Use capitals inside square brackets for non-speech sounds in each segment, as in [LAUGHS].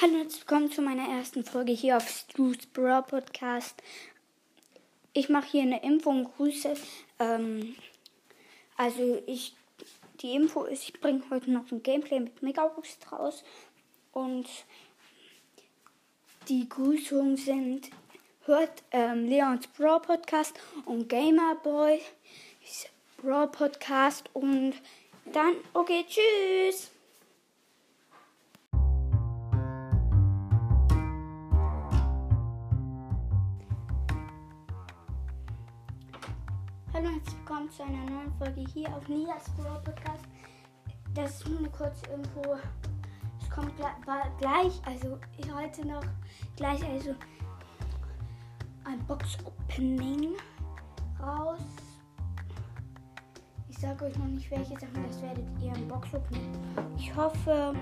Hallo und willkommen zu meiner ersten Folge hier auf Stu's Bra Podcast. Ich mache hier eine Info und Grüße. Ähm, also ich, die Info ist, ich bringe heute noch ein Gameplay mit Megabox raus und die Grüßungen sind, hört ähm, Leons Bra Podcast und Gamerboy Bra Podcast und dann, okay, tschüss. Hallo und herzlich willkommen zu einer neuen Folge hier auf Nias Brawl Podcast. Das ist nur eine kurze Info. Es kommt gleich, also heute noch gleich also ein Box Opening raus. Ich sage euch noch nicht welche Sachen, das werdet ihr im Box Opening. Ich hoffe,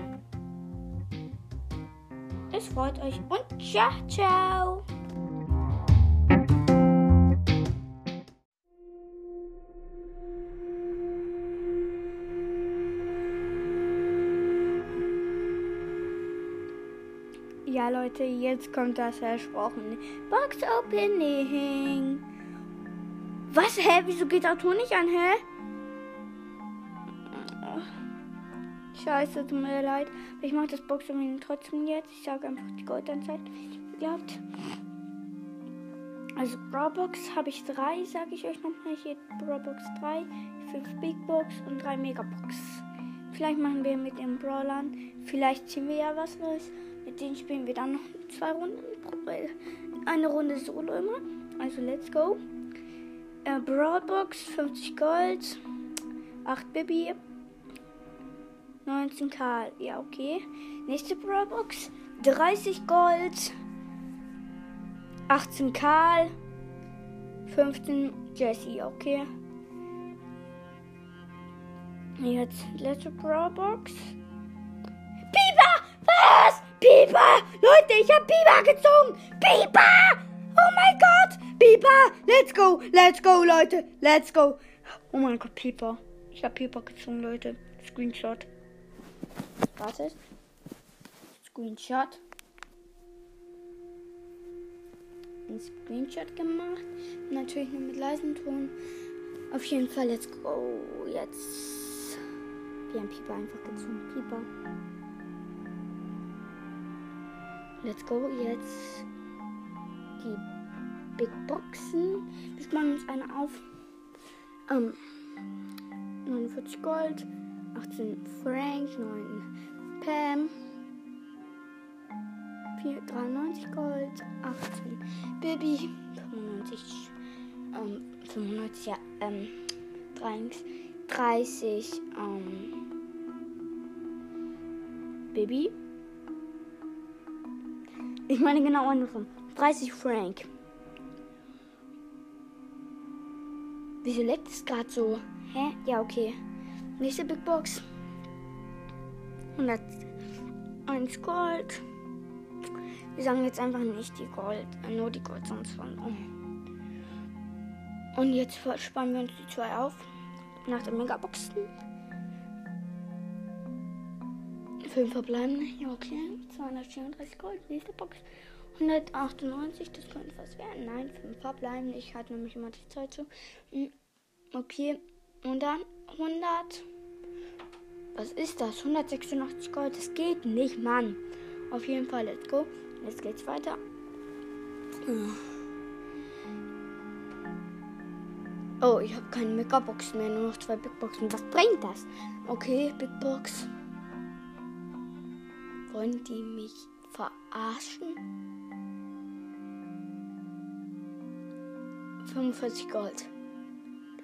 es freut euch und ciao, ciao. Leute, jetzt kommt das versprochene Box Opening. Was? Hä? Wieso geht der Ton nicht an, hä? Scheiße, tut mir leid. Ich mache das Box Opening trotzdem jetzt. Ich sage einfach die Goldanzeit. Ihr habt. Also Brawlbox habe ich drei, sage ich euch nochmal. Hier Brawlbox 3, 5 Big Box und 3 Megabox. Vielleicht machen wir mit den Brawlern. Vielleicht ziehen wir ja was Neues. Mit denen spielen wir dann noch zwei Runden. Eine Runde Solo immer. Also let's go. Äh, Broadbox 50 Gold. 8 Baby. 19 Karl. Ja, okay. Nächste Broadbox 30 Gold. 18 Karl. 15 Jesse. Okay. Jetzt letzte Broadbox. Biber! Leute, ich habe Biber gezogen! Biber! Oh mein Gott! Biber! Let's go! Let's go, Leute! Let's go! Oh mein Gott, Pieper. Ich habe Pieper gezogen, Leute. Screenshot. Wartet. Screenshot. Ein Screenshot gemacht. Natürlich nur mit leisem Ton. Auf jeden Fall, let's go. Jetzt. Wir haben Pieper einfach gezogen. Pieper. Let's go. Jetzt die Big Boxen. Wir machen uns eine auf. Ähm, 49 Gold, 18 Frank, 9 Pam, 4, 93 Gold, 18 Baby, 95, ähm, 95, ja, ähm, 30, ähm, Baby. Ich meine genau andersrum. 30 Frank. Wieso leckt es gerade so? Hä? Ja, okay. Nächste Big Box. 101 Gold. Wir sagen jetzt einfach nicht die Gold, äh, nur die Gold, sonst von. Oh. Und jetzt sparen wir uns die zwei auf. Nach der Megaboxen. Fünf verbleiben. Ja, okay. 234 Gold. Nächste Box. 198. Das könnte was werden. Nein, fünf verbleiben. Ich hatte nämlich immer die Zeit so. Hm, okay. Und dann 100. Was ist das? 186 Gold. Das geht nicht, Mann. Auf jeden Fall, let's go. Jetzt geht's weiter. Oh, ich habe keine Megaboxen mehr, nur noch zwei Big Boxen. Was bringt das? Okay, Big Box. Wollen die mich verarschen? 45 Gold.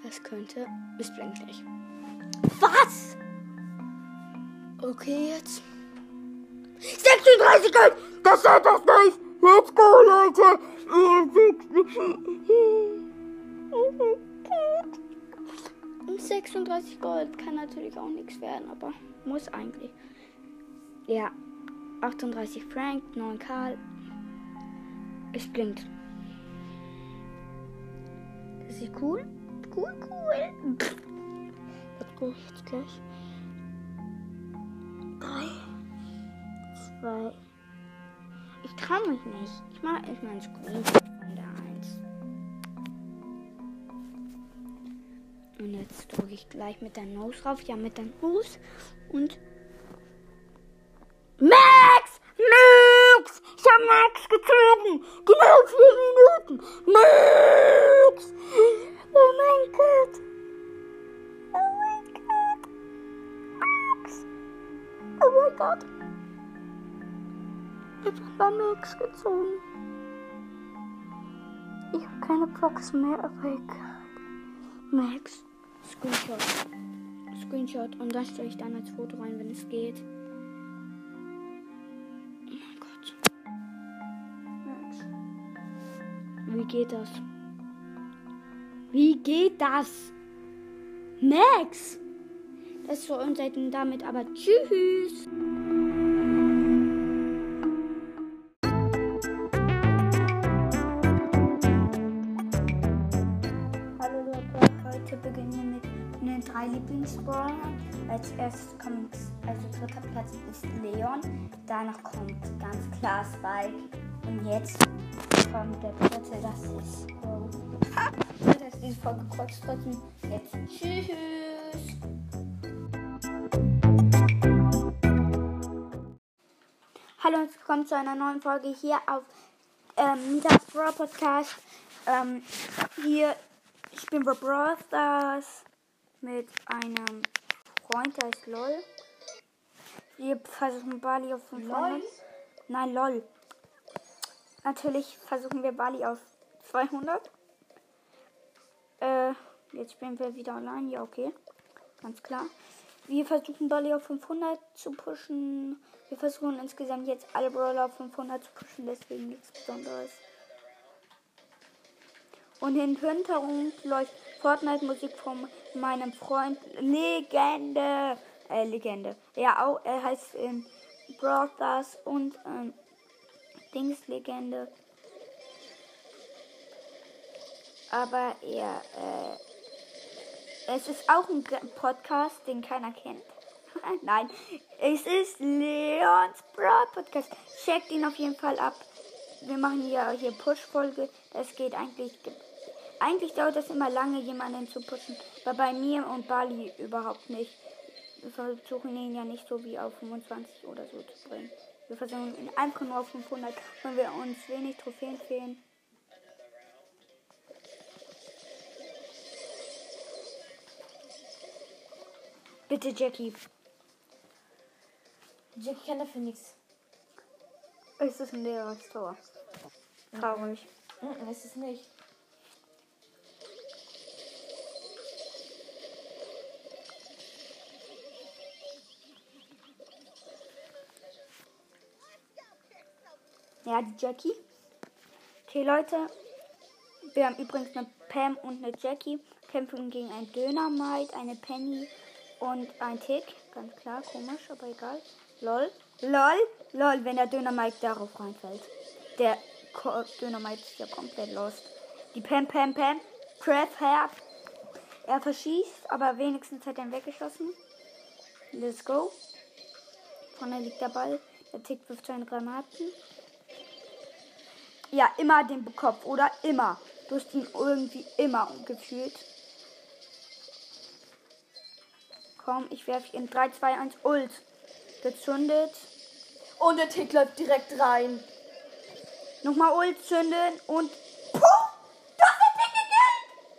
Das könnte. Nicht. Was? Okay, jetzt. 36 Gold! Das ist das nicht! Let's go, Leute! 36 Gold kann natürlich auch nichts werden, aber muss eigentlich. Ja, 38 Frank, 9 Karl. Es blinkt. Ist cool. Cool, cool. Let's go, jetzt gleich. 3, 2, Ich traue mich nicht. Ich mache erstmal einen Screenshot von der 1. Und jetzt drücke ich gleich mit der Nose drauf. Ja, mit der Nose. Und. Max! Habe Max gezogen! Genau vier Minuten! Max! Oh mein Gott! Oh mein Gott! Max! Oh mein Gott! Ich habe Max gezogen. Ich habe keine Box mehr, aber egal. Max. Screenshot. Screenshot. Und das stelle ich dann als Foto rein, wenn es geht. Wie geht das? Wie geht das? Max! Das für uns Seiten damit, aber tschüss! Hallo Leute, heute beginnen wir mit den drei Lieblingsbrawlern. Als erstes kommt, also dritter Platz ist Leon, danach kommt ganz klar Spike und jetzt kommt der dritte, das ist Bo. Das ist diese Folge kurz drücken. Jetzt tschüss! Hallo und willkommen zu einer neuen Folge hier auf ähm, Mittags Brawl Podcast. Ähm, hier, ich bin bei Brawl Stars mit einem Freund, der ist LOL. Wir versuchen Bali auf 500. LOL? Nein, LOL. Natürlich versuchen wir Bali auf 200. Äh, jetzt spielen wir wieder online. Ja, okay. Ganz klar. Wir versuchen Bali auf 500 zu pushen. Wir versuchen insgesamt jetzt alle Brawler auf 500 zu pushen, deswegen nichts Besonderes. Und im Hintergrund läuft Fortnite-Musik von meinem Freund Legende. Äh, Legende. Ja, auch, er heißt ähm, Brawl Stars und ähm, Dings Legende. Aber er, äh, es ist auch ein Podcast, den keiner kennt. [LAUGHS] Nein, es ist Leons Brawl Podcast. Checkt ihn auf jeden Fall ab. Wir machen ja hier Push-Folge. Das geht eigentlich. Eigentlich dauert das immer lange, jemanden zu pushen. Aber bei mir und Bali überhaupt nicht. Wir versuchen ihn ja nicht so wie auf 25 oder so zu bringen. Wir versuchen ihn einfach nur auf 500, wenn wir uns wenig Trophäen fehlen. Bitte, Jackie. Jackie kann dafür nichts. Es ist ein leeres Tor. Traurig. Mhm, ist es nicht. Ja, die Jackie. Okay, Leute. Wir haben übrigens eine Pam und eine Jackie. Kämpfen gegen ein Dönermite, eine Penny und ein Tick. Ganz klar, komisch, aber egal. Lol. Lol. Lol, wenn der Dönermite darauf reinfällt. Der Ko Dönermite ist ja komplett lost. Die Pam, Pam, Pam. Craft Herb. Er verschießt, aber wenigstens hat er ihn weggeschossen. Let's go. Vorne liegt der Ball. Der Tick wirft seine Granaten. Ja, immer den Kopf, oder? Immer. Du hast ihn irgendwie immer gefühlt. Komm, ich werfe in 3, 2, 1 Ult. Gezündet. Und der Tick läuft direkt rein. Nochmal Ult zünden und. Puh! Das hat Tick gekillt!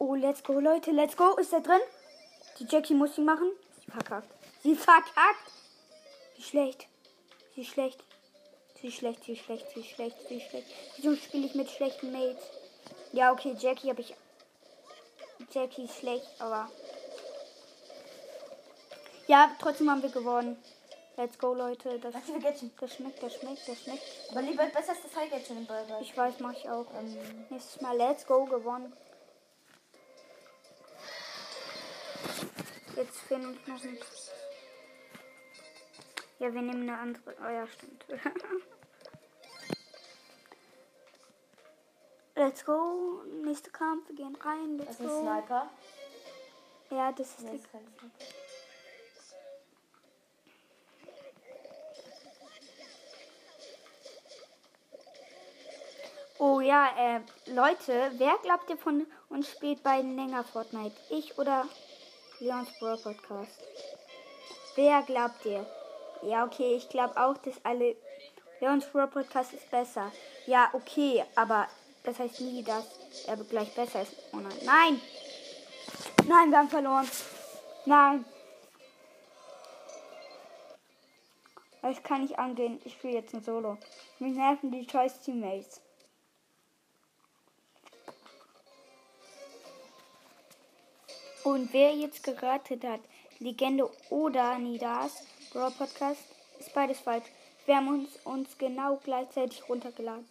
Oh, let's go, Leute, let's go. Ist er drin? Die Jackie muss sie machen. Sie verkackt. Sie verkackt. Wie schlecht. Ist schlecht. Sie ist schlecht, sie ist schlecht, sie ist schlecht, sie ist schlecht. Wieso spiele ich mit schlechten Mates? Ja, okay, Jackie habe ich. Jackie ist schlecht, aber. Ja, trotzdem haben wir gewonnen. Let's go, Leute. Das, Gadget. das schmeckt, das schmeckt, das schmeckt. Aber lieber besser als das High Gadget im Ball. Ich weiß, mache ich auch. Ähm, Nächstes Mal Let's Go gewonnen. Jetzt finde ich noch nichts. Ja, wir nehmen eine andere. Oh ja, stimmt. [LAUGHS] Let's go. Nächster Kampf. Wir gehen rein. Let's das ist ein go. Sniper. Ja, das ist Nee, die. ist kein Sniper. Oh ja, äh, Leute, wer glaubt ihr von uns spielt beiden länger Fortnite? Ich oder Leons Brawl Podcast? Wer glaubt ihr? Ja, okay, ich glaube auch, dass alle. Leons Brawl Podcast ist besser. Ja, okay, aber das heißt nie, dass er gleich besser ist. Oh nein. Nein! Nein, wir haben verloren. Nein. Das kann ich angehen. Ich spiele jetzt ein Solo. Mich nerven die Choice Teammates. Und wer jetzt geratet hat, Legende oder Nidas Brawl Podcast, ist beides falsch. Wir haben uns, uns genau gleichzeitig runtergeladen.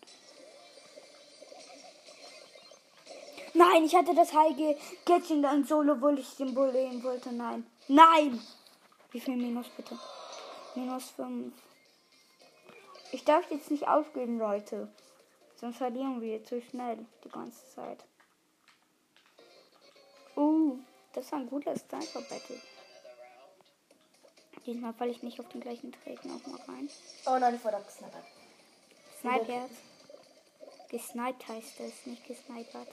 Nein, ich hatte das heilige Gadget dann solo, obwohl ich den Bull nehmen wollte. Nein. Nein! Wie viel Minus bitte? Minus 5. Ich darf jetzt nicht aufgeben, Leute. Sonst verlieren wir zu schnell die ganze Zeit. Uh, das war ein guter Sniper Battle. Diesmal falle ich nicht auf den gleichen Träger nochmal rein. Oh nein, ich wurde abgesnipert. Sniper. Gesniped heißt es, nicht gesnipert.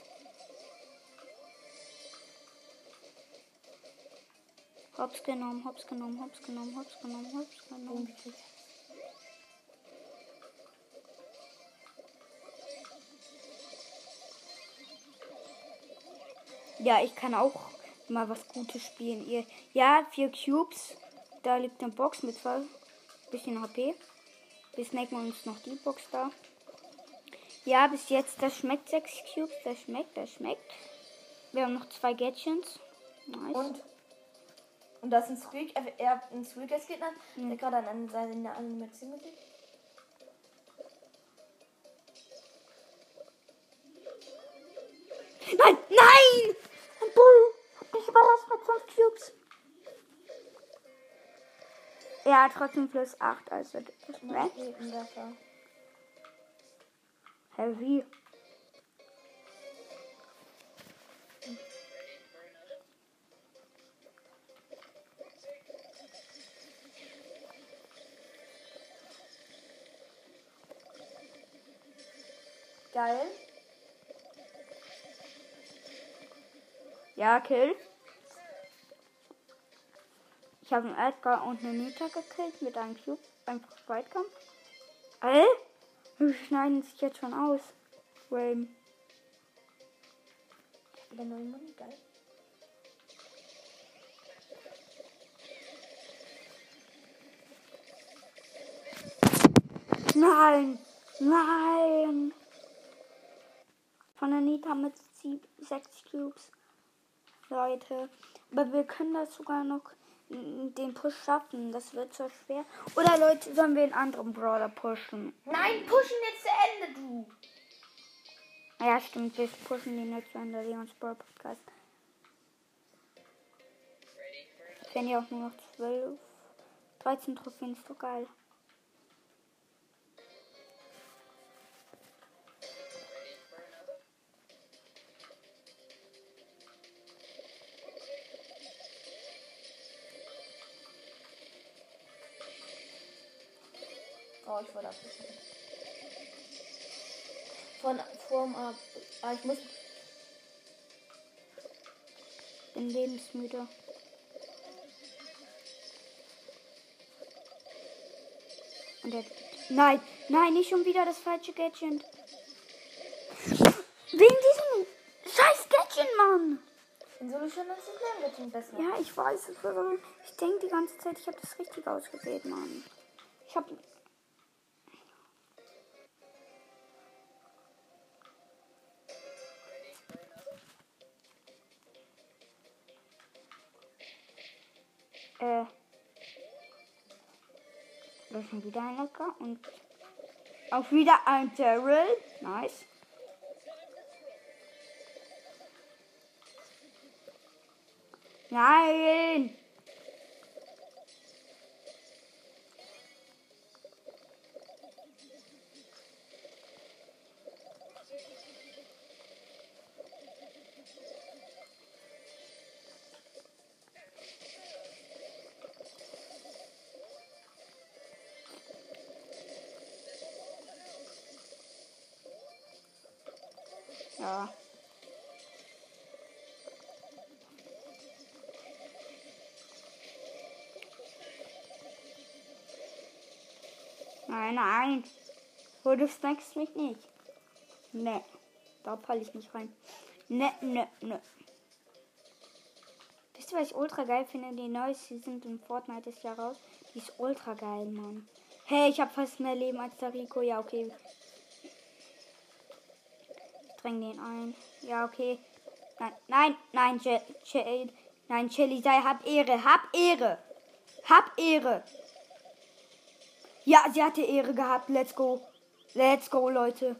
Hops genommen, hops genommen, hops genommen, hops genommen, hops genommen. Ja, ich kann auch mal was Gutes spielen. Ihr, ja, vier Cubes. Da liegt eine Box mit zwei bisschen HP. Wir snacken uns noch die Box da. Ja, bis jetzt, das schmeckt sechs Cubes. Das schmeckt, das schmeckt. Wir haben noch zwei Gadgets. Nice. Und, und das ist ein Squeak, er, er hat einen Squeak als Gegner, der gerade an seine Animation mit Nein, nein! Ein Bull hat mich überrascht mit 5 Cubes. Er hat trotzdem plus 8, also das schmeckt. Raketenwerfer. Heavy. Geil. Ja, Kill. Ich habe einen Edgar und eine Nita gekillt mit einem Cube. Einfach Zweitkampf. Äh? Wir schneiden sich jetzt schon aus. Wayne. Der neue Mann, geil. Nein! Nein! Von der Nita mit 6 Cubes. Leute. Aber wir können das sogar noch den Push schaffen. Das wird so schwer. Oder Leute, sollen wir einen anderen Brawler pushen? Nein, pushen jetzt zu Ende, du. Ja, stimmt. Wir pushen den jetzt an der Leons Brawl Podcast. Wenn ihr auch nur noch 12, 13 Trophäen ist doch geil. Ab. Ah, ich muss. Bin lebensmüde. Und der. Nein, nein, nicht schon wieder das falsche Gadget. Wegen diesem scheiß Gadget, Mann. In Solo schon ist ein Gadget besser. Ja, ich weiß es. aber Ich denke die ganze Zeit, ich habe das richtig ausgewählt, Mann. Ich habe. Schon wieder ein Lecker und auch wieder ein Daryl. Nice. Nein! Nein. Oh, du snackst mich nicht. Ne. Da falle ich nicht rein. Ne, ne, ne. Wisst ihr, was ich ultra geil finde? Die neue Season in Fortnite ist ja raus. Die ist ultra geil, Mann. Hey, ich habe fast mehr Leben als der Rico. Ja, okay. Ich dräng den ein. Ja, okay. Nein, nein, nein, Je nein, Shelly, sei, hab Ehre, hab Ehre. Hab Ehre. Ja, sie hatte Ehre gehabt. Let's go. Let's go, Leute.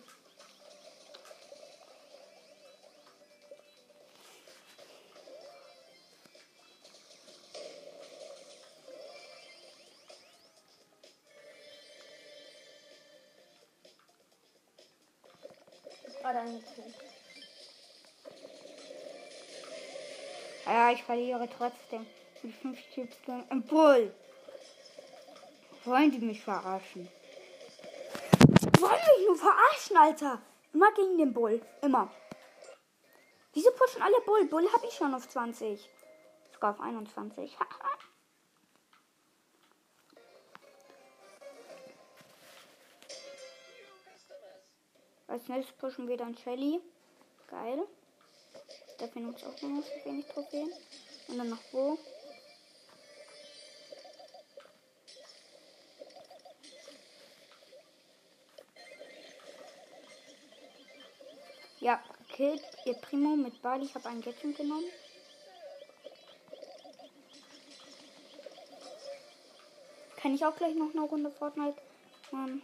Ja, ich verliere trotzdem. Mit 5 Chips im Bull. Wollen die mich verarschen? Wollen mich nur verarschen, Alter? Immer gegen den Bull. Immer. Wieso pushen alle Bull? Bull habe ich schon auf 20. Sogar auf 21. [LAUGHS] Als nächstes pushen wir dann Shelly. Geil. Da finden uns auch noch wenig Trophäen. Und dann noch wo? Ja, killt ihr Primo mit Bali. Ich habe einen Gadget genommen. Kann ich auch gleich noch eine Runde Fortnite? Ähm,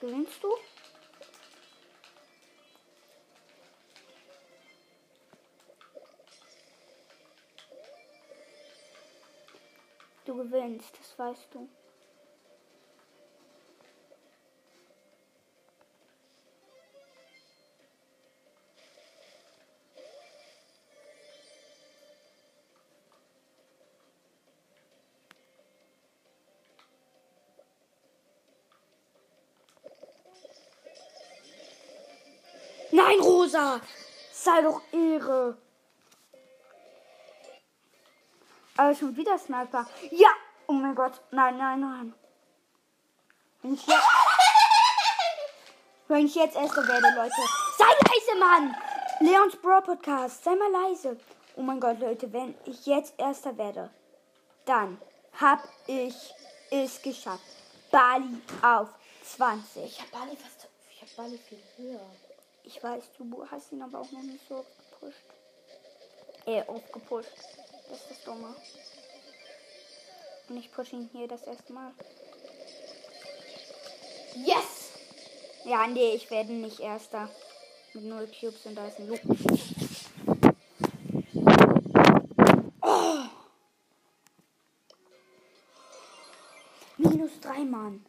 gewinnst du? Du gewinnst, das weißt du. Rosa! Sei doch Ehre! Aber schon wieder Sniper. Ja! Oh mein Gott. Nein, nein, nein. Wenn ich jetzt, wenn ich jetzt Erster werde, Leute. Sei leise, Mann! Leons Bro Podcast. Sei mal leise. Oh mein Gott, Leute. Wenn ich jetzt Erster werde, dann hab ich es geschafft. Bali auf 20. Ich hab Bali fast. Ich hab Bali viel höher. Ich weiß, du hast ihn aber auch noch nicht so gepusht. Äh, aufgepusht. Das ist das Dumme. Und ich pushe ihn hier das erste Mal. Yes! Ja, nee, ich werde nicht Erster. Mit null Cubes und da ist ein Loop. Oh! Minus drei Mann.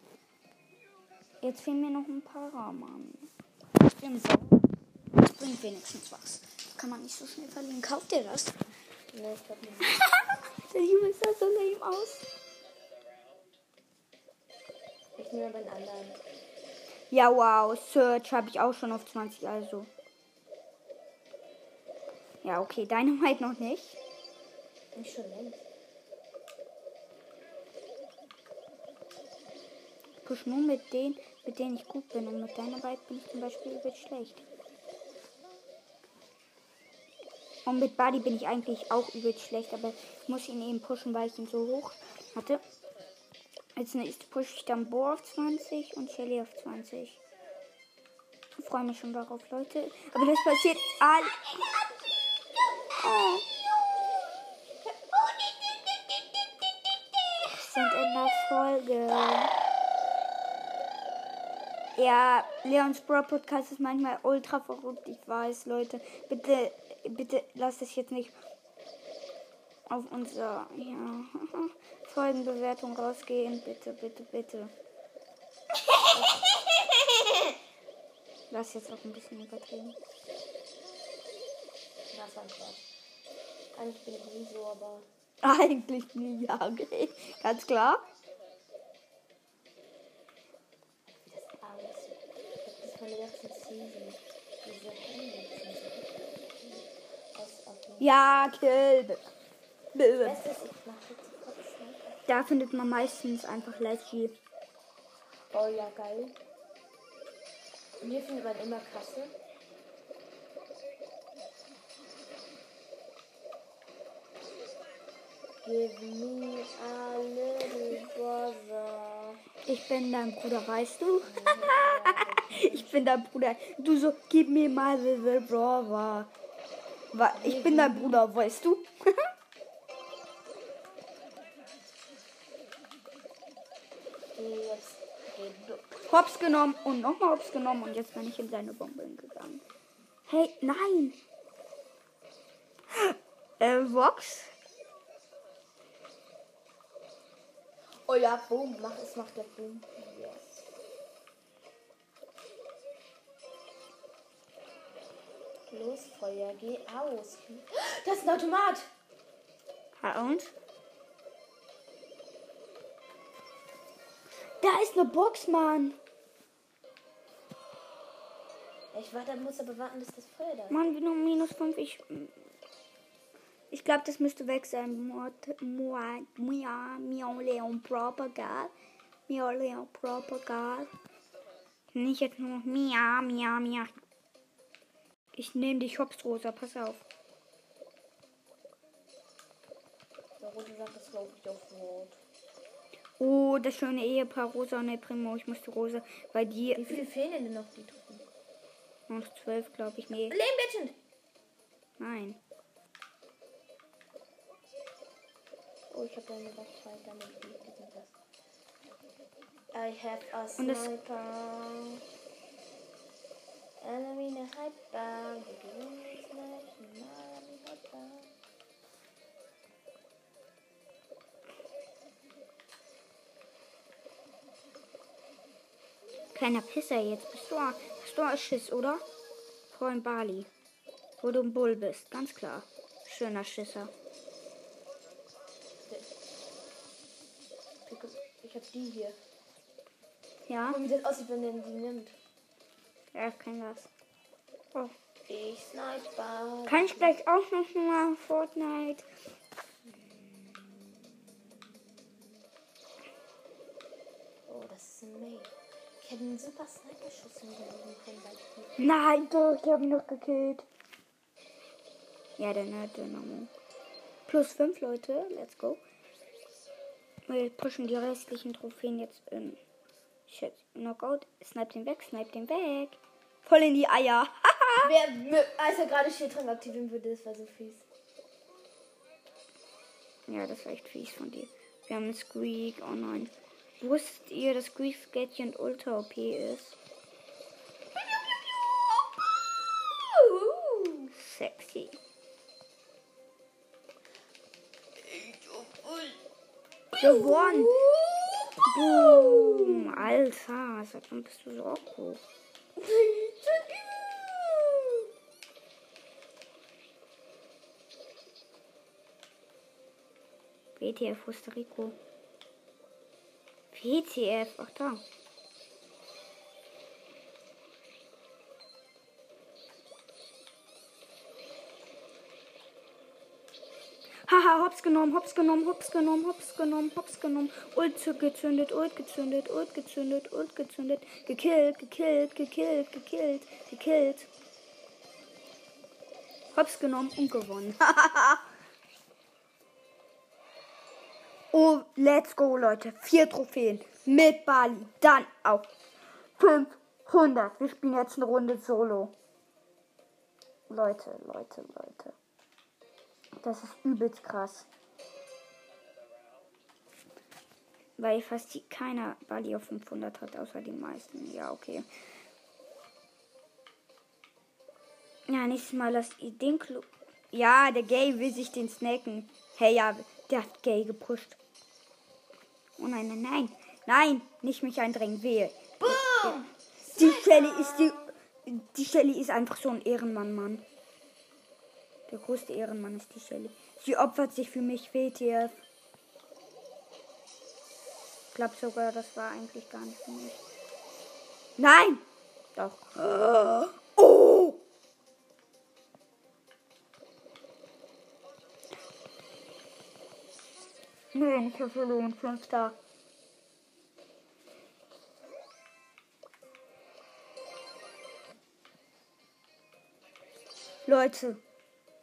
Jetzt fehlen mir noch ein paar Mann. Bin so. Das bringt wenigstens was. Kann man nicht so schnell verlieren. Kauft ihr das? Nee, ich glaub nicht. [LAUGHS] Der Junge sah so lame aus. Ich nehme aber einen anderen. Ja, wow. Search habe ich auch schon auf 20, also. Ja, okay. Dynamite noch nicht. Nicht schon längst. Push nur mit denen, mit denen ich gut bin. Und mit Dynamite bin ich zum Beispiel übel schlecht. Und mit Buddy bin ich eigentlich auch übel schlecht, aber ich muss ihn eben pushen, weil ich ihn so hoch hatte. Als nächstes pushe ich dann Bo auf 20 und Shelly auf 20. Ich freue mich schon darauf, Leute. Aber das passiert all. Oh. Sind in der Folge. Ja, Leons Bro Podcast ist manchmal ultra verrückt, ich weiß, Leute. Bitte, bitte lasst es jetzt nicht auf unser ja, [LAUGHS] Folgenbewertung rausgehen. Bitte, bitte, bitte. Lass jetzt auch ein bisschen übertrieben. Das war Spaß. Eigentlich bin ich nie so, aber. [LAUGHS] Eigentlich nie, ja, okay. Ganz klar. Wie das alles. Das ist meine letzte Season. Diese Hände sind so aus auf dem- Ja, kill. Bäh. Weißt du, was ich mache jetzt sofort Sniper? Da findet man meistens einfach Leggy. Oh ja, geil. Und hier findet man immer Kasse. Give me a little brother. Ich bin dein Bruder, weißt du? Ich bin dein Bruder. Du so, gib mir mal the brother. Ich bin dein Bruder, weißt du? [LAUGHS] Hops genommen und nochmal Hops genommen und jetzt bin ich in seine Bombe gegangen. Hey, nein! [GASPS] Äh, Vox? Oh ja, boom. Mach es, macht der Boom. Los, Feuer, geh aus. Das ist ein Automat. Ja, und? Da ist eine Box, Mann. Ich warte, muss aber warten, bis das Feuer da ist. Mann, nur minus 5. Ich, ich glaube, das müsste weg sein. Mord- Mua, Mia, Miau, Leon, Propagal. Miau, Leon, Propagal. Nicht jetzt nur Mia, Mia, Mia. Ich nehme dich hops, Rosa. Pass auf. Der Rote sagt, das glaube ich auf Rot. Oh, das schöne Ehepaar Rosa und El Primo. Ich muss die Rosa, weil die Wie viele fehlen denn noch, die Truppen? noch zwölf, glaube ich. Nee, Leben nein. Oh, ich habe eine Waffe damit das. I have a Und das- sniper. Enemy in a hyper. The game is not enemy hyper. Kleiner Pisser jetzt. Bist du, bist du Schiss, oder? Freund Bali. Wo du ein Bull bist, ganz klar. Schöner Schisser. Ich habe die hier. Ja, mal, wie das aussieht, wenn er die nimmt. Er kann das. Oh. Ich sniper. Kann ich gleich auch noch mal Fortnite? Oh, das ist ein Mate. Ich hätte einen super Sniper-Schuss hinterlegen können, ich Nein, doch, ich habe ihn noch gekillt. Ja, der Nerd Dynamo. Plus 5 Leute, let's go. Wir pushen die restlichen Trophäen jetzt in Shit, Knockout. Snipe den weg, snipe den weg. Voll in die Eier. [LAUGHS] Wer, als er gerade Schildtrank aktivieren würde, das war so fies. Ja, das war echt fies von dir. Wir haben einen Squeak. Oh nein. Wusstet ihr, dass Squeaks Gadget Ultra OP ist? Sexy. Gewonnen. Boom. Alter, seit wann bist du so auch [LAUGHS] WTF, der Rico? WTF, ach da. Haha, hops genommen, hops genommen, hops genommen, hops genommen, hops genommen. Ult gezündet, ult gezündet, ult gezündet, ult gezündet. Gekillt, gekillt, gekillt, gekillt, gekillt. Hops genommen und gewonnen. [LAUGHS] let's go, Leute. Vier Trophäen mit Bali. Dann auch 500. Wir spielen jetzt eine Runde Solo. Leute, Leute, Leute. Das ist übelst krass. Weil fast keiner Bali auf 500 hat, außer die meisten. Ja, okay. Ja, nächstes Mal lasst ihr den Klo. Ja, der Gay will sich den snacken. Hey, ja, der hat Gay gepusht. Oh nein, nein, nein. Nein, nicht mich eindrängen. Wehe. Boom! Die Shelly ist die. Die Shelly ist einfach so ein Ehrenmann, Mann. Der größte Ehrenmann ist die Shelly. Sie opfert sich für mich, WTF. Ich glaube sogar, das war eigentlich gar nicht für mich. Nein! Doch. Oh! Nee, nicht so verloren. Fünfter. Leute,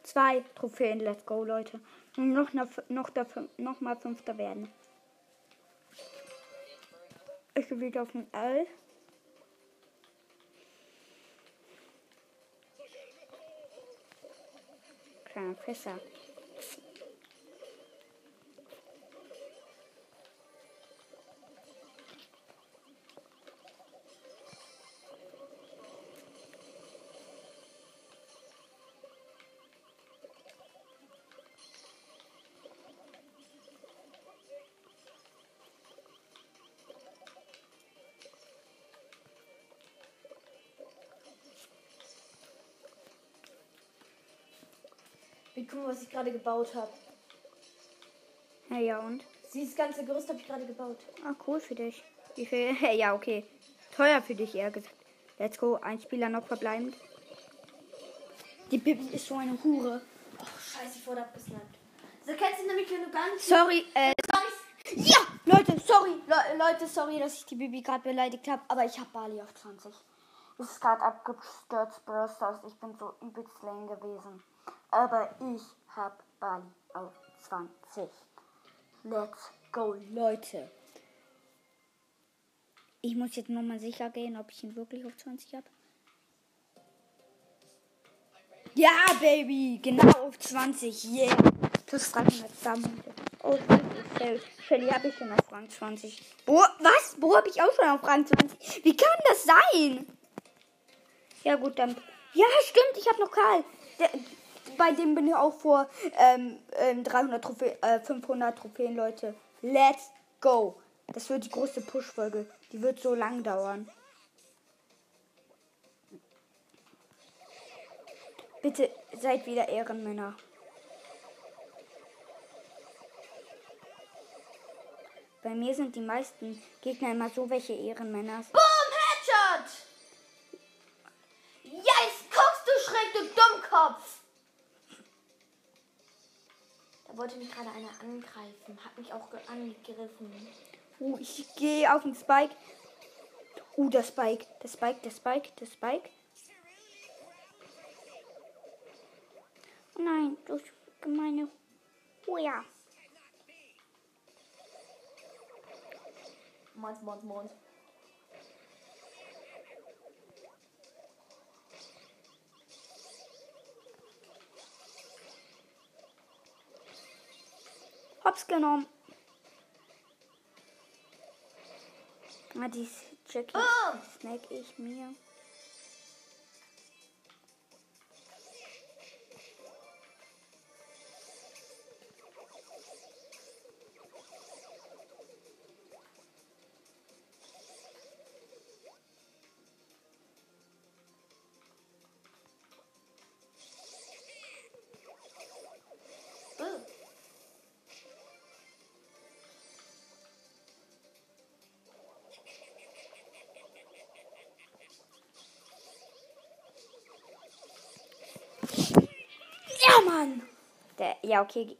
zwei Trophäen, let's go, Leute. Und noch, noch, noch mal Fünfter werden. Ich gehe wieder auf den L. Kleiner Fässer. Mal, was ich gerade gebaut habe. Ja, ja, und? Dieses ganze Gerüst habe ich gerade gebaut. Ah, cool für dich. Wie viel? [LAUGHS] Ja, okay. Teuer für dich, eher gesagt. Let's go. Ein Spieler noch verbleibend. Die Bibi ist so eine Hure. Oh, scheiße, ich wurde abgesnappt. So kennst du nämlich, wenn du ganz... Sorry, äh. Sorry. Ja! Leute, sorry. Le Leute, sorry, dass ich die Bibi gerade beleidigt habe. Aber ich habe Bali auf 20. Es ist gerade abgestürzt, Brosters. Ich bin so übelst lame gewesen. Aber ich habe Bali auf 20. Let's go, Leute. Ich muss jetzt nochmal sicher gehen, ob ich ihn wirklich auf 20 habe. Ja, Baby, genau auf 20. Yeah. Plus 300 Stammpunkte. Oh. Shelly habe ich schon auf Rang 20. Bo was? Bo habe ich auch schon auf Rang 20. Wie kann das sein? Ja, gut, dann. Ja, stimmt, ich habe noch Karl. Der, bei dem bin ich auch vor ähm, ähm, 300 Trophäen, äh, 500 Trophäen, Leute. Let's go. Das wird die große Push-Folge. Die wird so lang dauern. Bitte seid wieder Ehrenmänner. Bei mir sind die meisten Gegner immer so welche Ehrenmänner. Boom, wollte mich gerade einer angreifen. Hat mich auch angegriffen. Uh, ich gehe auf den Spike. Uh, der Spike. Der Spike, der Spike, der Spike. Nein, du gemeine. Oh ja. Mons, Mons, Mons. Hab's genommen. Ah, die Jackie Oh! snack ich mir. Ja, okay.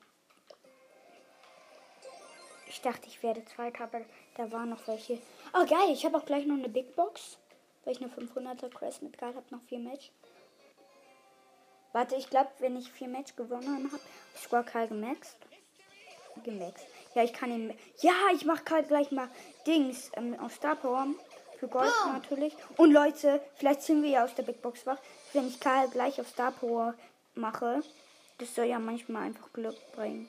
Ich dachte, ich werde Zweiter, aber da waren noch welche. Oh, geil. Ich habe auch gleich noch eine Big Box. Weil ich eine 500er Crest mit Karl habe, noch vier Match. Warte, ich glaube, wenn ich vier Match gewonnen habe, sogar Karl gemaxt. Gemaxt. Ja, ich kann ihn. Ja, ich mache Karl gleich mal Dings ähm, auf Star Power. Für Gold Oh. natürlich. Und Leute, vielleicht sind wir ja aus der Big Box wach. Wenn ich Karl gleich auf Star Power mache, das soll ja manchmal einfach Glück bringen.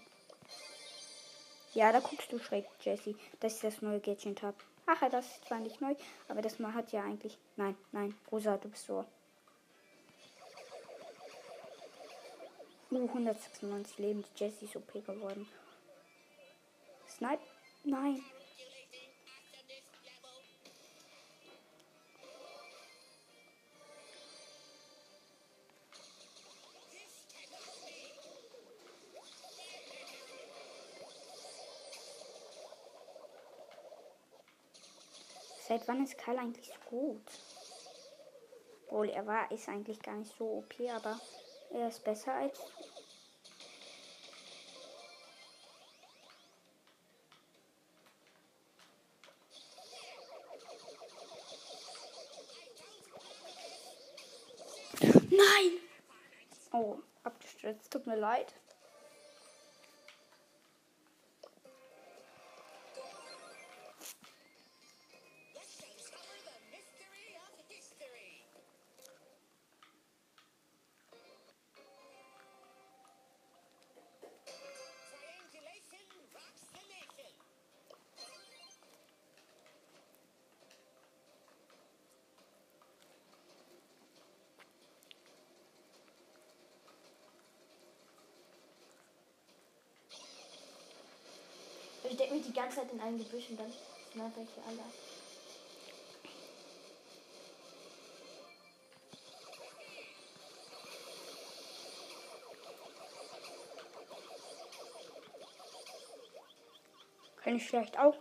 Ja, da guckst du schräg, Jesse, dass ich das neue Gadget habe. Ach, ja, das ist zwar nicht neu, aber das mal hat ja eigentlich. Nein, nein, Rosa, du bist so. Uh, 196 Leben, die Jessie ist OP geworden. Snipe? Nein. Seit wann ist Karl eigentlich so gut? Obwohl, er war, ist eigentlich gar nicht so OP, aber er ist besser als Nein! Oh, abgestürzt. Tut mir leid. Ich denke mich die ganze Zeit in einem Gebüsch und dann sniper ich hier alle. Kann ich vielleicht auch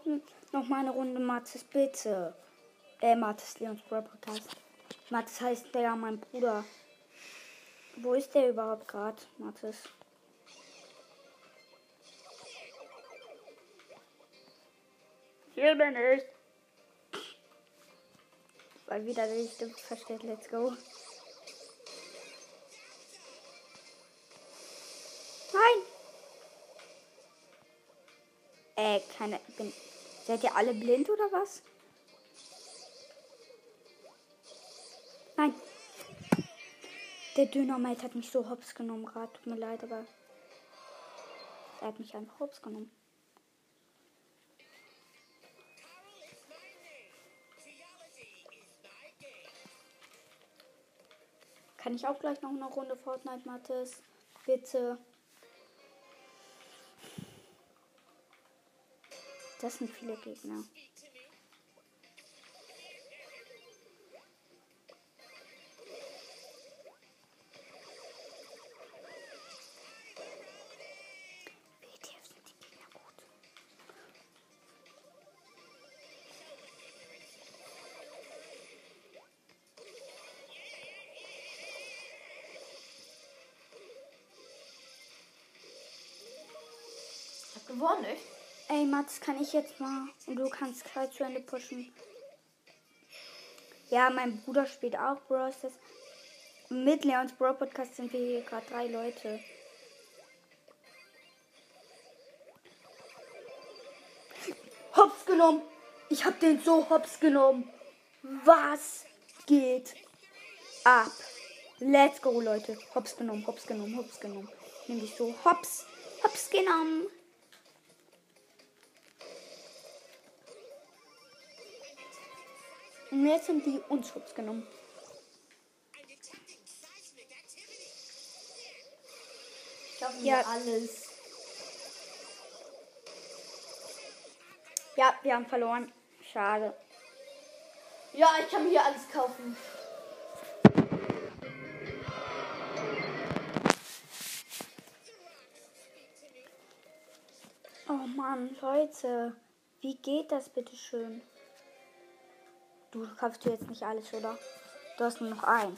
noch mal eine Runde Mathis bitte? Äh, Mathis Leons Brawl Podcast. Mathis heißt der ja mein Bruder. Wo ist der überhaupt gerade, Mathis? Hier bin ich. Weil wieder die Stimme versteht. Let's go. Nein! Äh, keine. Bin, seid ihr alle blind oder was? Nein. Der Dynamite hat mich so hops genommen gerade. Tut mir leid, aber. Er hat mich einfach hops genommen. Kann ich auch gleich noch eine Runde Fortnite, Mathis? Bitte. Das sind viele Gegner. Mats, kann ich jetzt mal und du kannst Kai zu Ende pushen. Ja, mein Bruder spielt auch Bros. Das mit Leons Bro Podcast sind wir hier gerade drei Leute. Hops genommen. Ich hab den so hops genommen. Was geht ab? Let's go, Leute. Hops genommen, hops genommen, hops genommen. Nämlich so hops, hops genommen. Und jetzt sind die uns hops genommen. Schaffen Ja. wir alles. Ja, wir haben verloren. Schade. Ja, ich kann mir hier alles kaufen. Oh Mann, Leute. Wie geht das bitte schön? Du kaufst jetzt nicht alles, oder? Du hast nur noch ein.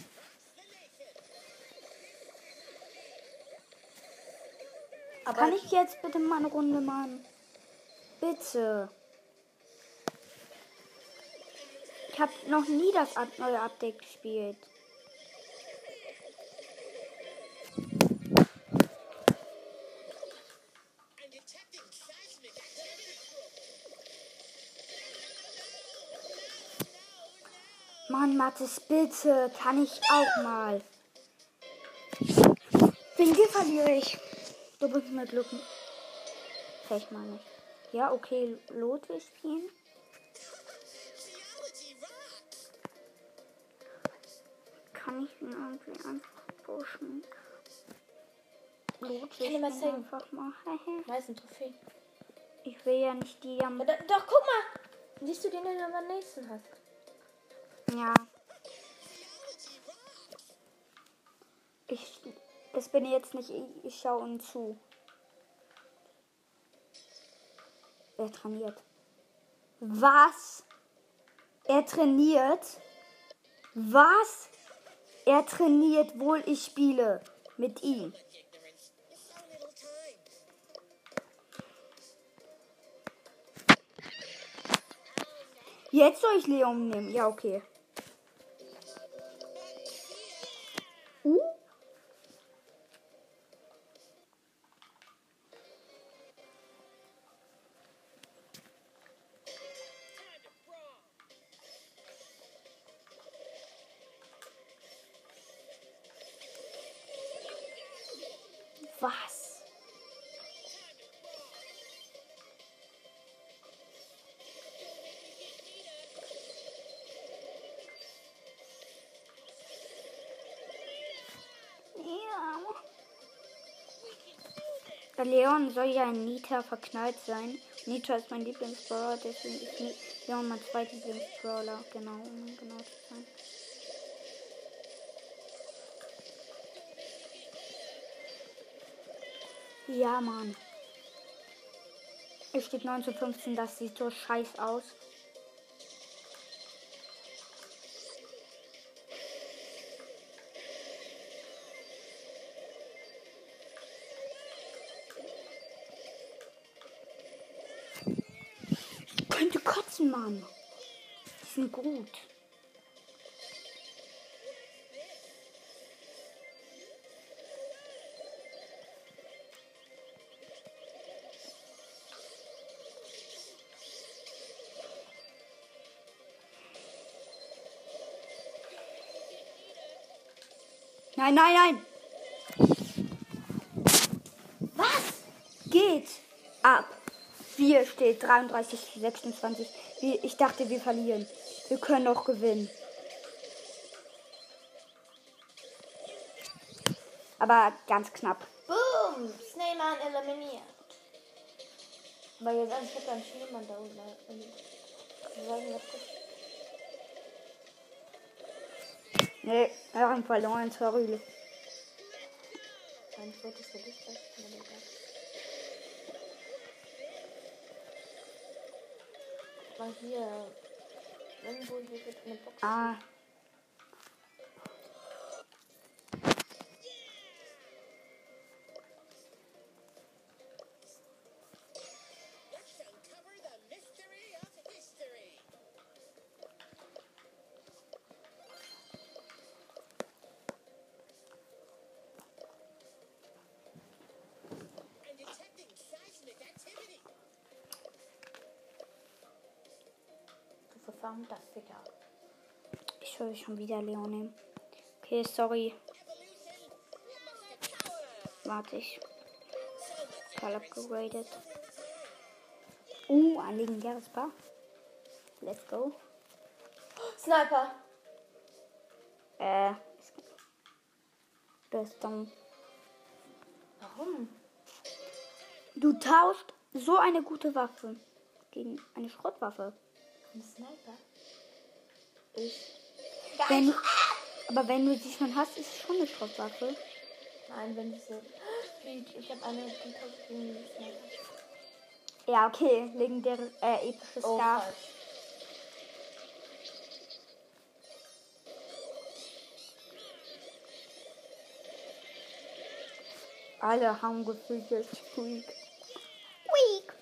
Aber Kann ich jetzt bitte mal eine Runde machen? Bitte. Ich habe noch nie das neue Update gespielt. Mathis, bitte. Kann ich auch mal. Wegen dir verliere ich. Du bist mir Glück. Vielleicht mal nicht. Ja, okay, Lot will spielen. Kann ich ihn irgendwie einfach pushen? Lot will dir mal spielen zeigen. einfach mal. Nice, ein Trophäe. ich will ja nicht die am. Ja, da, doch, guck mal. Siehst du den, den du am nächsten hast? Ja. Ich. Das bin jetzt nicht ich. Ich schaue ihm zu. Er trainiert. Was? Er trainiert? Was? Er trainiert, wohl ich spiele mit ihm. Jetzt soll ich Leon nehmen. Ja, okay. Leon soll ja in Nita verknallt sein. Nita ist mein Lieblingsbrawler, deswegen ist Leon mein zweiter Lieblingsbrawler. Genau, um genau zu sein. Ja, Mann. Es steht 9 zu 15, das sieht so scheiß aus. Könnte kotzen, Mann. Die sind gut. Nein, nein, nein. Was? Geht ab. Wir steht 33 zu 26. Wir, ich dachte, wir verlieren. Wir können noch gewinnen. Aber ganz knapp. Boom! Snowman eliminiert. Aber jetzt an, ich hab da einen Schneemann da unten. Nee, wir haben verloren, sorry. Mein Foto ist für dich, das ist Mal hier. Irgendwo hier gibt eine Box. Ah. Du verfarmter Ficker. Ich soll schon wieder Leon nehmen. Okay, sorry. Warte ich. Voll upgraded. Uh, ein legendäres Paar. Let's go. Sniper! Äh. Das ist dumm. Warum? Du tauscht so eine gute Waffe gegen eine Schrottwaffe. Ein Sniper? Ich. Wenn, aber wenn du schon hast, ist es schon eine Schrottwaffe. Nein, wenn ich so. Ich habe eine, gegen Sniper. Ja, okay. Legendäres, äh, episches Oh, Star. falsch. Alle haben gefühlt jetzt Squeak. Squeak.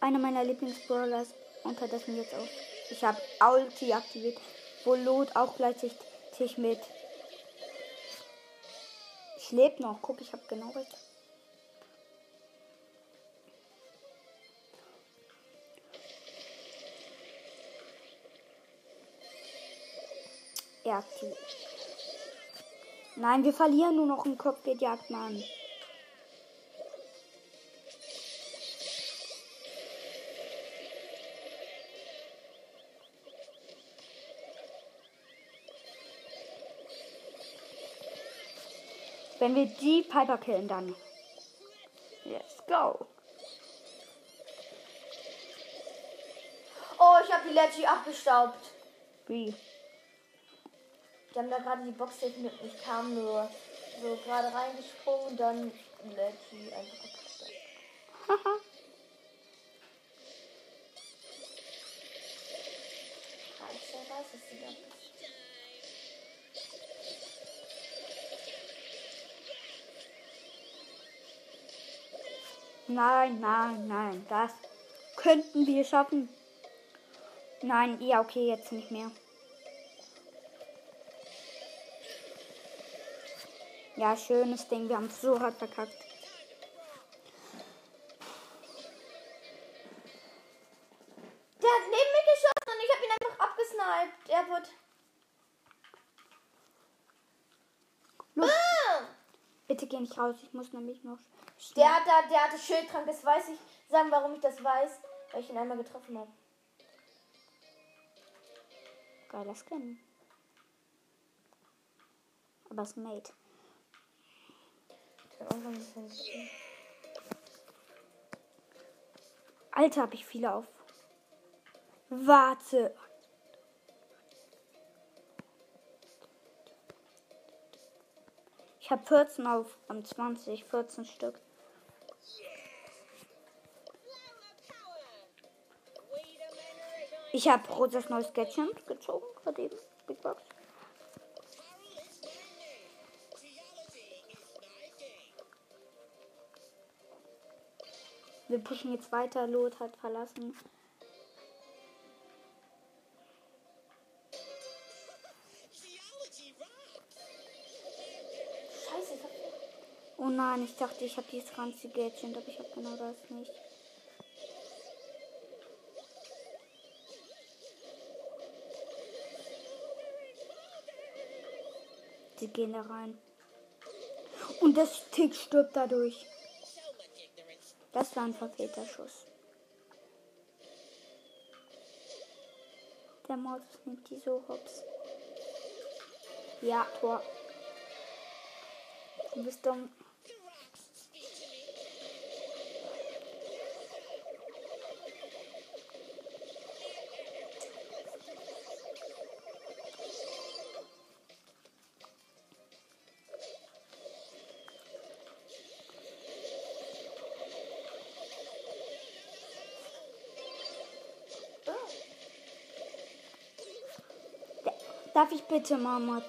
Einer meiner Lieblingsbrawlers unterdessen jetzt auch. Ich habe Ulti aktiviert, wo Lot auch gleichzeitig mit. Ich lebe noch. Guck, ich habe genau recht. Aktiviert. Nein, wir verlieren nur noch im Jagd, Mann. Wenn wir die Piper killen, dann. Let's go. Oh, ich habe die Leggy abgestaubt. Wie? Die haben da gerade die Box mit Ich kam nur so gerade reingesprungen und dann Leggy einfach abgestaubt. [LAUGHS] Haha. Wer weiß, dass die da ist. Nein, nein, nein. Das könnten wir schaffen. Nein, ja, okay, jetzt nicht mehr. Ja, schönes Ding. Wir haben so hart verkackt. Nicht raus. Ich muss nämlich noch. Der hat da, der hatte Schildtrank, das weiß ich. Sagen, warum ich das weiß. Weil ich ihn einmal getroffen habe. Geiler Skin. Aber es bisschen- Alter, hab ich viele auf. Warte. Habe 14 auf am 20, 14 Stück. Ich habe Rosas neues Gadget gezogen, gerade eben. Big Box. Wir pushen jetzt weiter. Lot hat verlassen. Nein, ich dachte, ich habe dieses ganze Gadget, aber ich habe genau das nicht. Sie gehen da rein. Und das Tick stirbt dadurch. Das war ein verfehlter Schuss. Der Mortis nimmt die so hops. Ja, Tor. Du bist dumm. Darf ich bitte mal. Boom.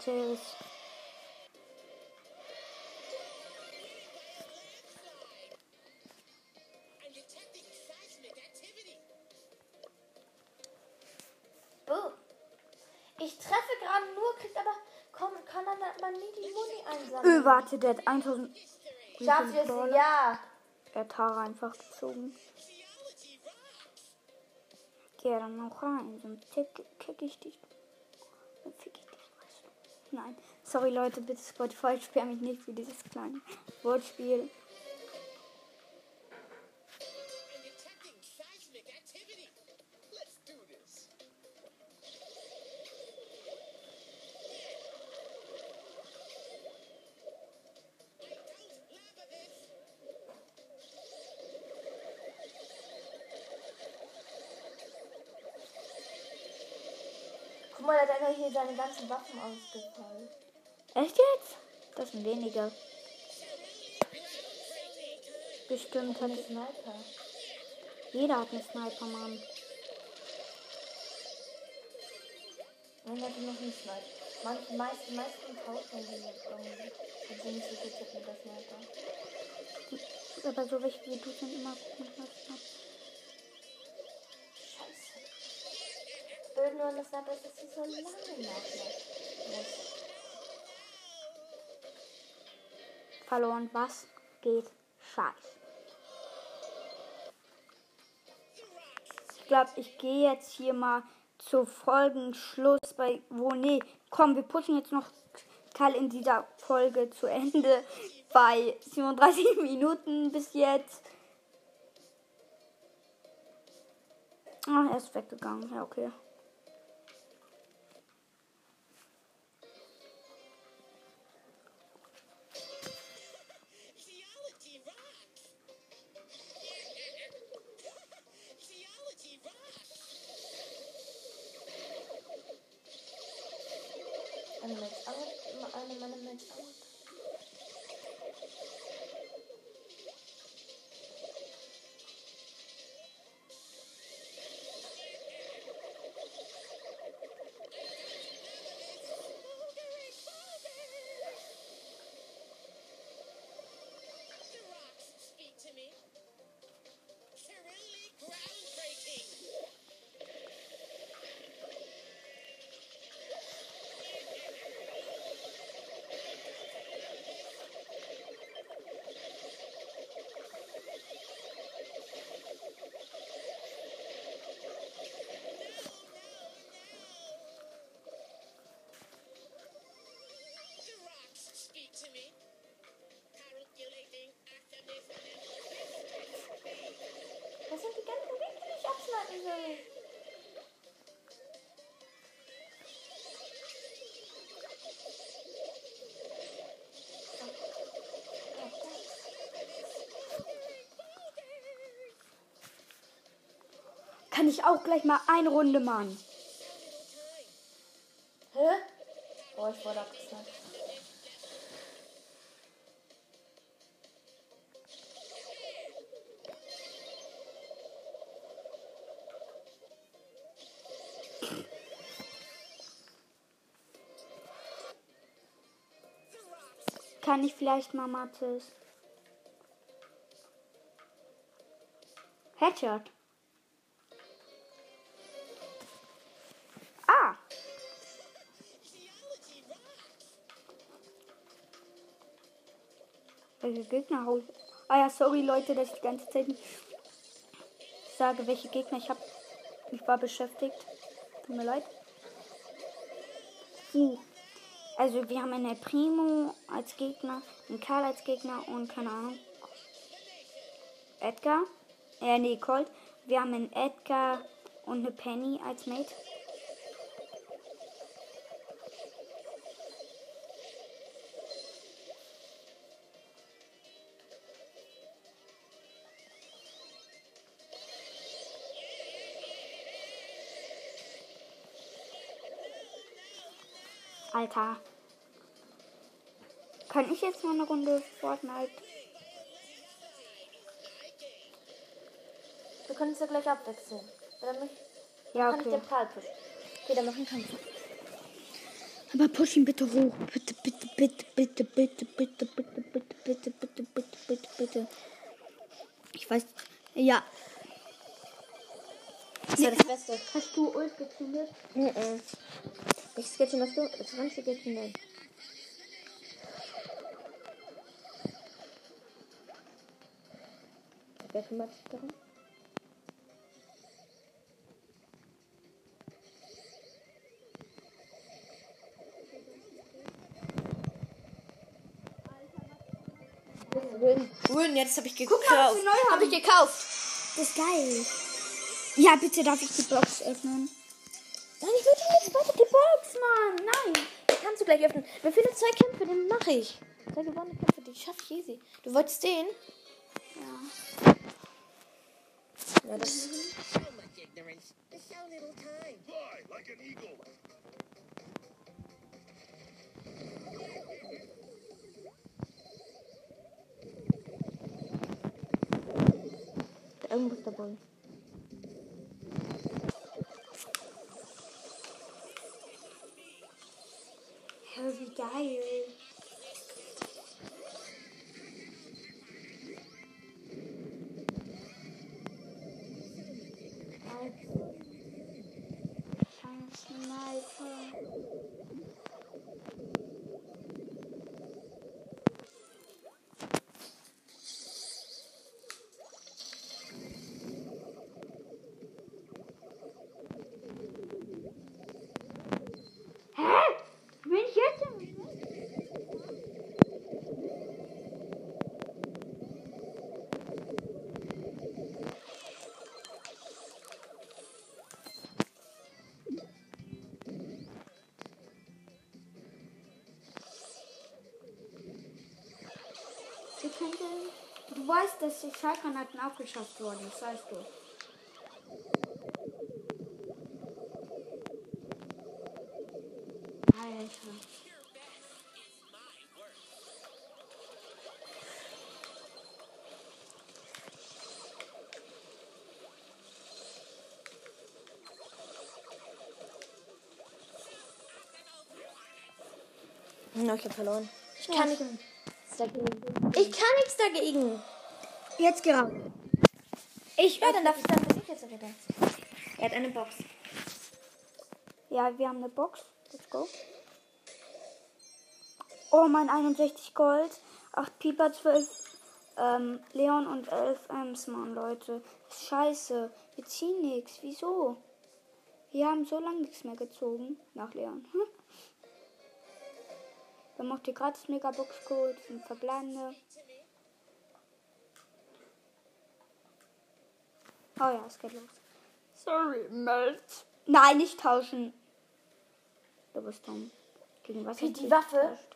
Ich treffe gerade nur, kriegt aber. Komm, kann dann aber nie die Muni einsammeln. Öh, warte, der hat 1000. Wie Schafft es? Ja. Er hat Tara einfach gezogen. Geh dann noch rein, sonst kick, kick ich dich. Dann fick ich dich, weißt du. Nein. Sorry Leute, bitte Spotify, sperr mich nicht für dieses kleine Wortspiel. Hier seine ganzen Waffen ausgefallen. Echt jetzt? Das sind weniger. Bestimmt hat Ein Sniper. jeder hat einen Sniper, Mann. Nein, hatte noch einen Sniper. Manche, meisten, meisten tauschen die jetzt irgendwie. Und sind nicht so Tipp mit der Sniper. Aber so welche wie du sind immer gut mit was. Scheiße. Blöd nur Sniper ist, dass sie so lange nachlassen muss. Verloren, was geht? Scheiß. Ich glaube, ich gehe jetzt hier mal zu Folgenschluss bei wo nee, komm, wir pushen jetzt noch Teil in dieser Folge zu Ende bei 37 [LAUGHS] Minuten bis jetzt. Ah, er ist weggegangen. Ja, okay. Kann ich auch gleich mal eine Runde machen? Hä? Oh, ich wurde abgesnackt. Kann ich vielleicht mal Mathis? Headshot. Welche Gegner ich? Ah ja, sorry Leute, dass ich die ganze Zeit nicht sage, welche Gegner ich habe. Ich war beschäftigt. Tut mir leid. Uh. Also wir haben eine Primo als Gegner, einen Karl als Gegner und keine Ahnung. Edgar. Äh, nee, Colt. Wir haben einen Edgar und eine Penny als Mate. Alter. Kann ich jetzt mal eine Runde Fortnite? Wir können es ja gleich abwechseln. Dann mich, Ja, kann ich okay. den Karl pushen. Okay, dann machen Kampf. Aber push ihn bitte hoch. Bitte, bitte, bitte, bitte, bitte, bitte, bitte, bitte, bitte, bitte, bitte, bitte, bitte. Ich weiß. Ja. Das war das Beste. Hast du Ult gezündet? Mhm. Ich sketche was du. 20 geht schnell. Wer kümmert sich darum? Win. Win, jetzt habe ich gekauft. mal, was wir neu haben. Hab ich gekauft. Das ist geil. Ja, bitte darf ich die Box öffnen? Weiter die Box, Mann. Nein. Die kannst du gleich öffnen. Wie viele zwei Kämpfe, den mache ich. Zwei gewonnene Kämpfe, die schaffe ich easy. Du wolltest den? Ja. Ja, das ist der Ball. because we tired. Könnte. Du weißt, dass die Schallgranaten abgeschafft wurden, das weißt du. Alter. No, ich hab verloren. Ich kann dagegen. Ich kann nichts dagegen. Jetzt gerade. Ich Ja, dann darf ich dann ich jetzt wieder. Er hat eine Box. Ja, wir haben eine Box. Let's go. Oh, mein 61 Gold. 8 Pieper, 12 ähm, Leon und 11 Ems, Mann, Leute. Scheiße. Wir ziehen nichts. Wieso? Wir haben so lange nichts mehr gezogen. Nach Leon. Hm? Wir haben auch die gratis Megabox geholt. Sind verbleibende. Oh ja, es geht los. Sorry, Melz. Nein, nicht tauschen. Du bist dumm. Gegen was hat die Waffe? getauscht?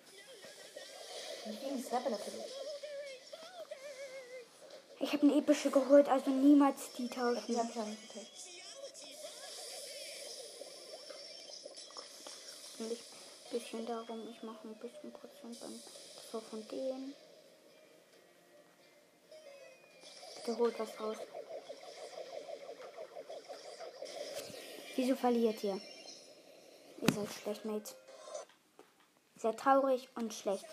Nicht gegen die Sniper natürlich. Ich habe eine epische geholt, also niemals die Die tauschen. hab ich auch nicht getötet. Nicht ein bisschen darum, ich mache ein bisschen Prozent beim so von denen. Bitte holt was raus. Wieso verliert ihr? Ihr seid schlecht, Mates. Ihr seid traurig und schlecht.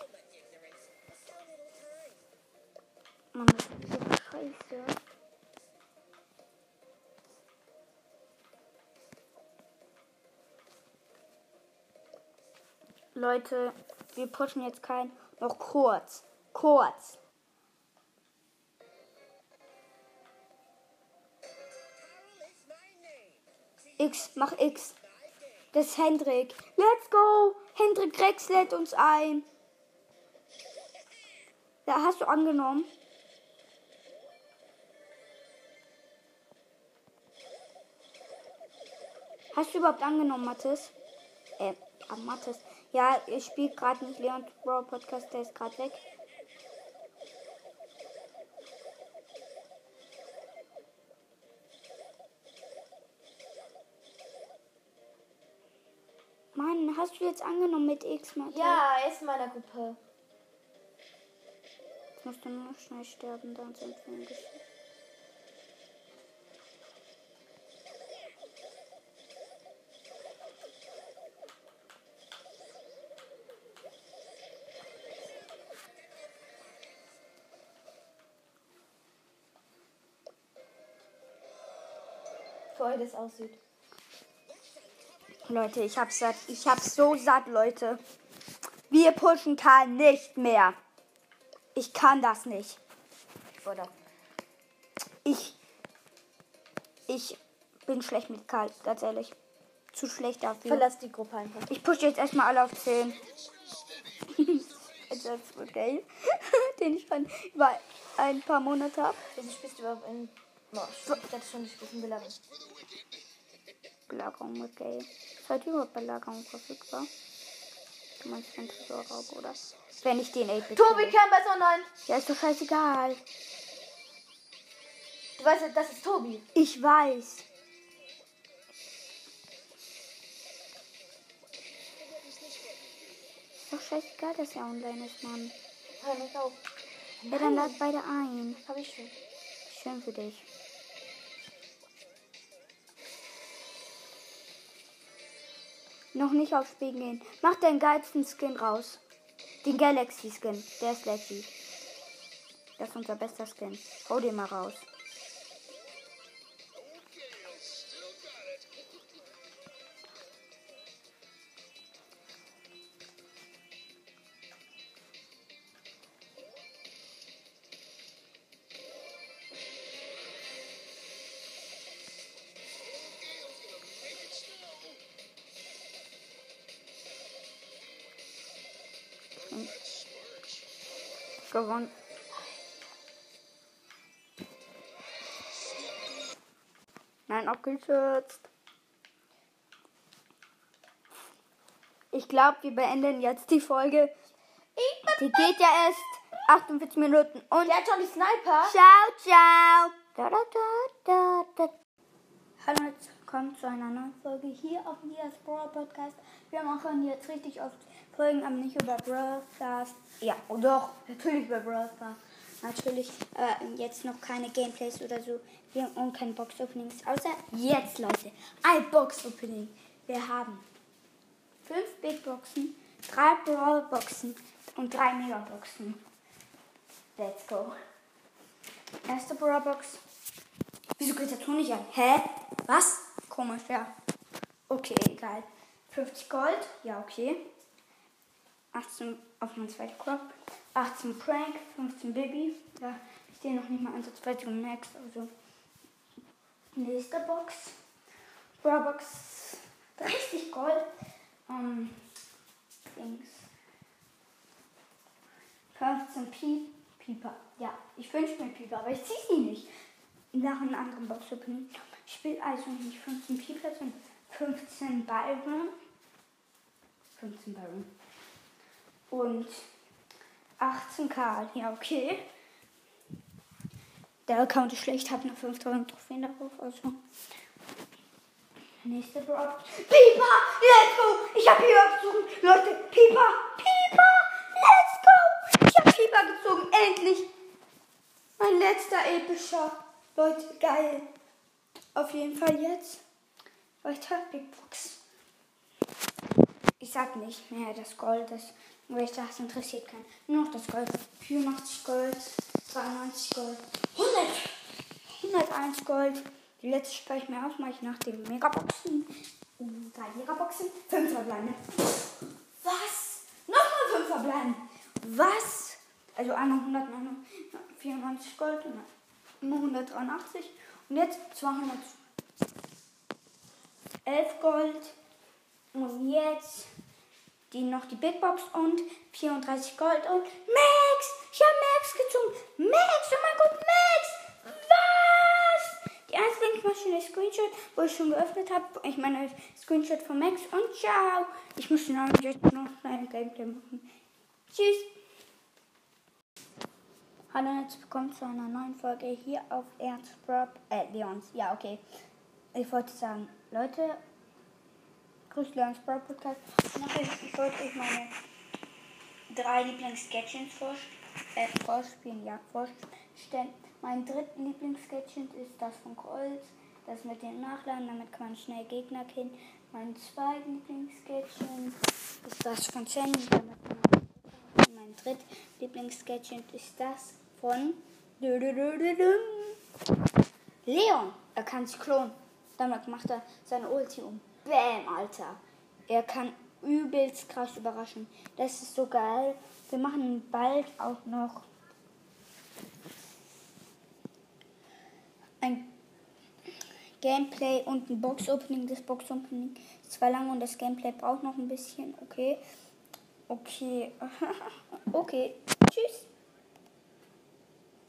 Mann, das ist so scheiße. Leute, wir pushen jetzt kein. Noch kurz. Kurz. X, mach X. Das ist Hendrik. Let's go. Hendrik Rex lädt uns ein. Da hast du angenommen. Hast du überhaupt angenommen, Mathis? Äh, Mathis. Ja, ich spiele gerade nicht Leon Brawl Podcast, der ist gerade weg. Mann, hast du jetzt angenommen mit X, Mathis? Ja, er ist in meiner Gruppe. Jetzt musst du nur noch schnell sterben, dann sind wir im Für euch das aussieht. Leute, ich hab's satt. Ich hab's so satt, Leute. Wir pushen Karl nicht mehr. Ich kann das nicht. Oder? Ich. Ich bin schlecht mit Karl, ganz ehrlich. Zu schlecht dafür. Verlass die Gruppe einfach. Ich pushe jetzt erstmal alle auf 10. Jetzt wird's wohl geil. [LAUGHS] Den ich schon über ein paar Monate habe. Wieso spielst du überhaupt in. Oh, ich dachte schon, spielst in Belagerung. Belagerung mit Gay. Ist heute überhaupt Belagerung verfügbar? Du meinst den Tresorraub, oder? Wenn ich den 8-Bit Tobi. Campbell ist online! Ja, ist doch scheißegal. Du weißt ja, das ist Tobi. Ich weiß. Ist doch scheißegal, dass er online ist, Mann. Hör mich auf. Ja, dann lad beide ein. Hab ich schon. Schön für dich. Noch nicht aufs Spiel gehen. Mach deinen geilsten Skin raus. Den Galaxy Skin. Der ist lecky. Das ist unser bester Skin. Hau den mal raus. Gewonnen. Nein, abgestürzt. Ich glaube, wir beenden jetzt die Folge. Die geht ja erst 48 Minuten. Und Der die Sniper. ciao, ciao. Da, da, da, da, da. Hallo herzlich willkommen zu einer neuen Folge hier auf Nias Brawl Podcast. Wir machen jetzt richtig oft Folgen, aber nicht über Brawl Stars. Ja, oh doch, natürlich über Brawl Stars. Natürlich äh, jetzt noch keine Gameplays oder so und kein Box Openings. Außer jetzt, Leute, ein Box Opening. Wir haben fünf Big Boxen, drei Brawl Boxen und drei Mega Boxen. Let's go. Erste Brawl Box. Wieso geht der Ton nicht an? Hä? Was? Komisch, ja. Okay, egal. 50 Gold. Ja, okay. 18 auf mein zweiter Crop. 18 Prank, 15 Baby. Ja, ich sehe noch nicht mal ansatzweise Max. Also, nächste Box. Box. 30 Gold. Ähm, Dings. 15 Piep. Pieper. Ja, ich wünsche mir Pieper, aber ich ziehe sie nicht. Nach einem anderen Box Opening. Ich will also nicht 15 Piper, sondern 15 Byron. 15 Byron. Und 18 Karl. Ja, okay. Der Account ist schlecht, habe nur 5000 Trophäen darauf. Also. Nächste Drop. Pipa! Let's go! Ich habe Pipa gezogen. Leute, Pipa! Pipa! Let's go! Ich habe Pipa gezogen. Endlich! Mein letzter epischer. Leute, geil. Auf jeden Fall jetzt. Weiter Big Box. Ich sag nicht mehr das Gold, das, weil ich das interessiert keinen. Nur noch das Gold. 84 Gold, 92 Gold, 100, 101 Gold. Die letzte spreche ich mir auf, mache ich nach den Megaboxen. Um, drei Megaboxen, fünf verbleiben. Was? Nochmal fünf verbleiben. Was? Also einmal 194 Gold und immer 183. Und jetzt 211 Gold. Und jetzt die noch die Big Box und 34 Gold und Max! Ich habe Max gezogen! Max! Oh mein Gott, Max! Was? Die Einzellinkmaschine Screenshot, wo ich schon geöffnet habe. Ich meine Screenshot von Max und ciao! Ich muss dann jetzt noch ein Gameplay machen. Tschüss! Hallo und herzlich willkommen zu einer neuen Folge hier auf Ernst Prop, äh, Leons. Ja, okay. Ich wollte sagen, Leute, Grüß Leons Pro Podcast. Ich wollte euch meine drei Lieblings-Sketchens äh, vorspielen, ja, vorstellen. Mein drittes Lieblings-Sketchen ist das von Kreuz, das mit dem Nachladen, damit kann man schnell Gegner killen. Mein zweites Lieblings-Sketchen ist das von Sandy, damit man mein drittes Lieblings-Sketchen ist das von Leon. Er kann sich klonen. Damit macht er seine Ulti um. Bam, Alter. Er kann übelst krass überraschen. Das ist so geil. Wir machen bald auch noch ein Gameplay und ein Box-Opening. Das Box-Opening ist zwar lang und das Gameplay braucht noch ein bisschen. Okay. Okay. [LAUGHS] okay. Tschüss.